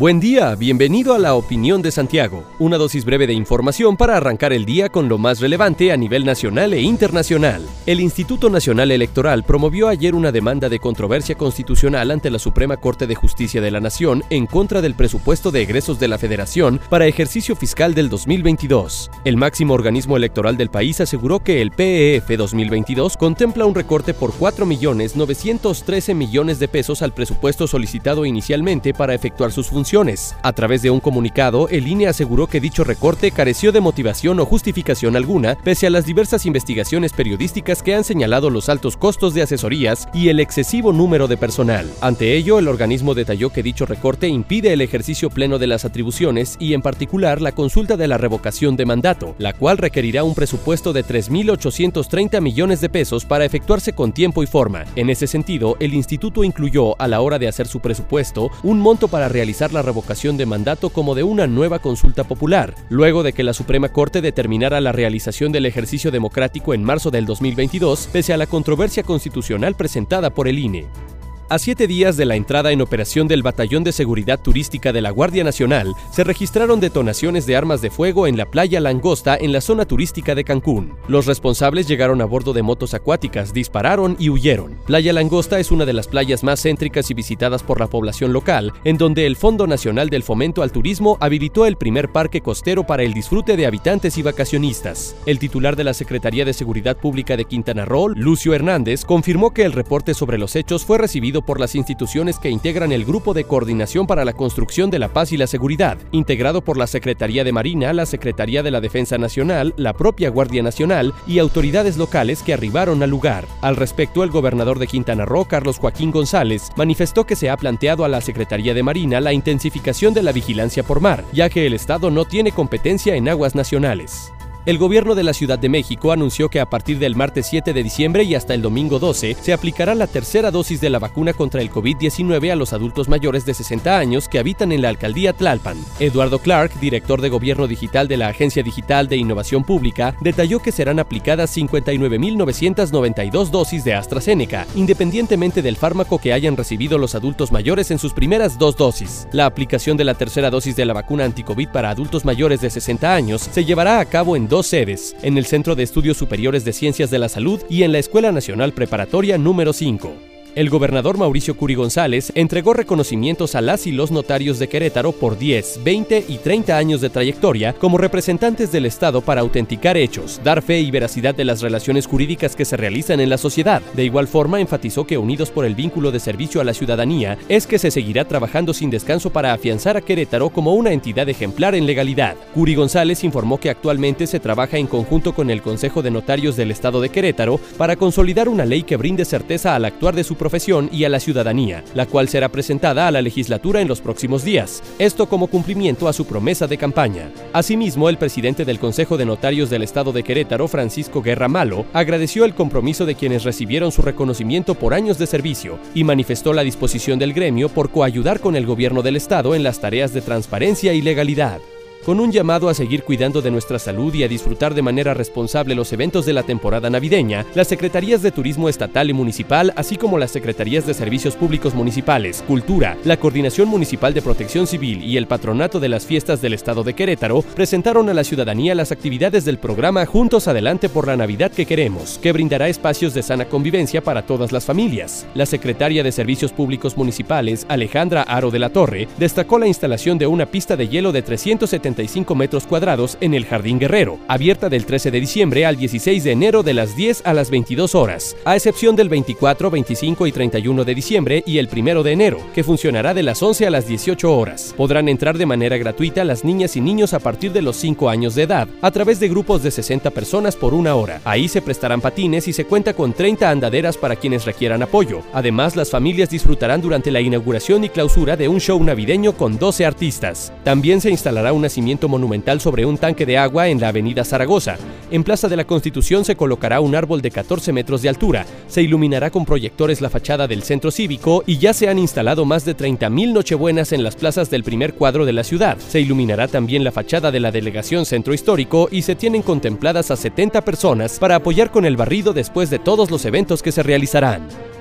Buen día, bienvenido a la Opinión de Santiago, una dosis breve de información para arrancar el día con lo más relevante a nivel nacional e internacional. El Instituto Nacional Electoral promovió ayer una demanda de controversia constitucional ante la Suprema Corte de Justicia de la Nación en contra del presupuesto de egresos de la Federación para ejercicio fiscal del 2022. El máximo organismo electoral del país aseguró que el PEF 2022 contempla un recorte por 4.913 millones de pesos al presupuesto solicitado inicialmente para efectuar sus funciones a través de un comunicado, el INE aseguró que dicho recorte careció de motivación o justificación alguna, pese a las diversas investigaciones periodísticas que han señalado los altos costos de asesorías y el excesivo número de personal. Ante ello, el organismo detalló que dicho recorte impide el ejercicio pleno de las atribuciones y, en particular, la consulta de la revocación de mandato, la cual requerirá un presupuesto de 3.830 millones de pesos para efectuarse con tiempo y forma. En ese sentido, el instituto incluyó, a la hora de hacer su presupuesto, un monto para realizar la revocación de mandato como de una nueva consulta popular, luego de que la Suprema Corte determinara la realización del ejercicio democrático en marzo del 2022, pese a la controversia constitucional presentada por el INE. A siete días de la entrada en operación del Batallón de Seguridad Turística de la Guardia Nacional, se registraron detonaciones de armas de fuego en la playa Langosta en la zona turística de Cancún. Los responsables llegaron a bordo de motos acuáticas, dispararon y huyeron. Playa Langosta es una de las playas más céntricas y visitadas por la población local, en donde el Fondo Nacional del Fomento al Turismo habilitó el primer parque costero para el disfrute de habitantes y vacacionistas. El titular de la Secretaría de Seguridad Pública de Quintana Roo, Lucio Hernández, confirmó que el reporte sobre los hechos fue recibido por las instituciones que integran el Grupo de Coordinación para la Construcción de la Paz y la Seguridad, integrado por la Secretaría de Marina, la Secretaría de la Defensa Nacional, la propia Guardia Nacional y autoridades locales que arribaron al lugar. Al respecto, el gobernador de Quintana Roo, Carlos Joaquín González, manifestó que se ha planteado a la Secretaría de Marina la intensificación de la vigilancia por mar, ya que el Estado no tiene competencia en aguas nacionales. El gobierno de la Ciudad de México anunció que a partir del martes 7 de diciembre y hasta el domingo 12 se aplicará la tercera dosis de la vacuna contra el COVID-19 a los adultos mayores de 60 años que habitan en la alcaldía Tlalpan. Eduardo Clark, director de Gobierno Digital de la Agencia Digital de Innovación Pública, detalló que serán aplicadas 59.992 dosis de AstraZeneca, independientemente del fármaco que hayan recibido los adultos mayores en sus primeras dos dosis. La aplicación de la tercera dosis de la vacuna anticovid para adultos mayores de 60 años se llevará a cabo en dos sedes, en el Centro de Estudios Superiores de Ciencias de la Salud y en la Escuela Nacional Preparatoria número 5. El gobernador Mauricio Curi González entregó reconocimientos a las y los notarios de Querétaro por 10, 20 y 30 años de trayectoria como representantes del Estado para autenticar hechos, dar fe y veracidad de las relaciones jurídicas que se realizan en la sociedad. De igual forma, enfatizó que unidos por el vínculo de servicio a la ciudadanía, es que se seguirá trabajando sin descanso para afianzar a Querétaro como una entidad ejemplar en legalidad. Curi González informó que actualmente se trabaja en conjunto con el Consejo de Notarios del Estado de Querétaro para consolidar una ley que brinde certeza al actuar de su profesión y a la ciudadanía, la cual será presentada a la legislatura en los próximos días, esto como cumplimiento a su promesa de campaña. Asimismo, el presidente del Consejo de Notarios del Estado de Querétaro, Francisco Guerra Malo, agradeció el compromiso de quienes recibieron su reconocimiento por años de servicio y manifestó la disposición del gremio por coayudar con el gobierno del Estado en las tareas de transparencia y legalidad con un llamado a seguir cuidando de nuestra salud y a disfrutar de manera responsable los eventos de la temporada navideña, las Secretarías de Turismo Estatal y Municipal, así como las Secretarías de Servicios Públicos Municipales, Cultura, la Coordinación Municipal de Protección Civil y el Patronato de las Fiestas del Estado de Querétaro, presentaron a la ciudadanía las actividades del programa Juntos Adelante por la Navidad que queremos, que brindará espacios de sana convivencia para todas las familias. La secretaria de Servicios Públicos Municipales, Alejandra Aro de la Torre, destacó la instalación de una pista de hielo de 370 metros cuadrados en el Jardín Guerrero, abierta del 13 de diciembre al 16 de enero de las 10 a las 22 horas, a excepción del 24, 25 y 31 de diciembre y el 1 de enero, que funcionará de las 11 a las 18 horas. Podrán entrar de manera gratuita las niñas y niños a partir de los 5 años de edad, a través de grupos de 60 personas por una hora. Ahí se prestarán patines y se cuenta con 30 andaderas para quienes requieran apoyo. Además, las familias disfrutarán durante la inauguración y clausura de un show navideño con 12 artistas. También se instalará una monumental sobre un tanque de agua en la avenida Zaragoza. En Plaza de la Constitución se colocará un árbol de 14 metros de altura, se iluminará con proyectores la fachada del centro cívico y ya se han instalado más de 30.000 nochebuenas en las plazas del primer cuadro de la ciudad. Se iluminará también la fachada de la delegación centro histórico y se tienen contempladas a 70 personas para apoyar con el barrido después de todos los eventos que se realizarán.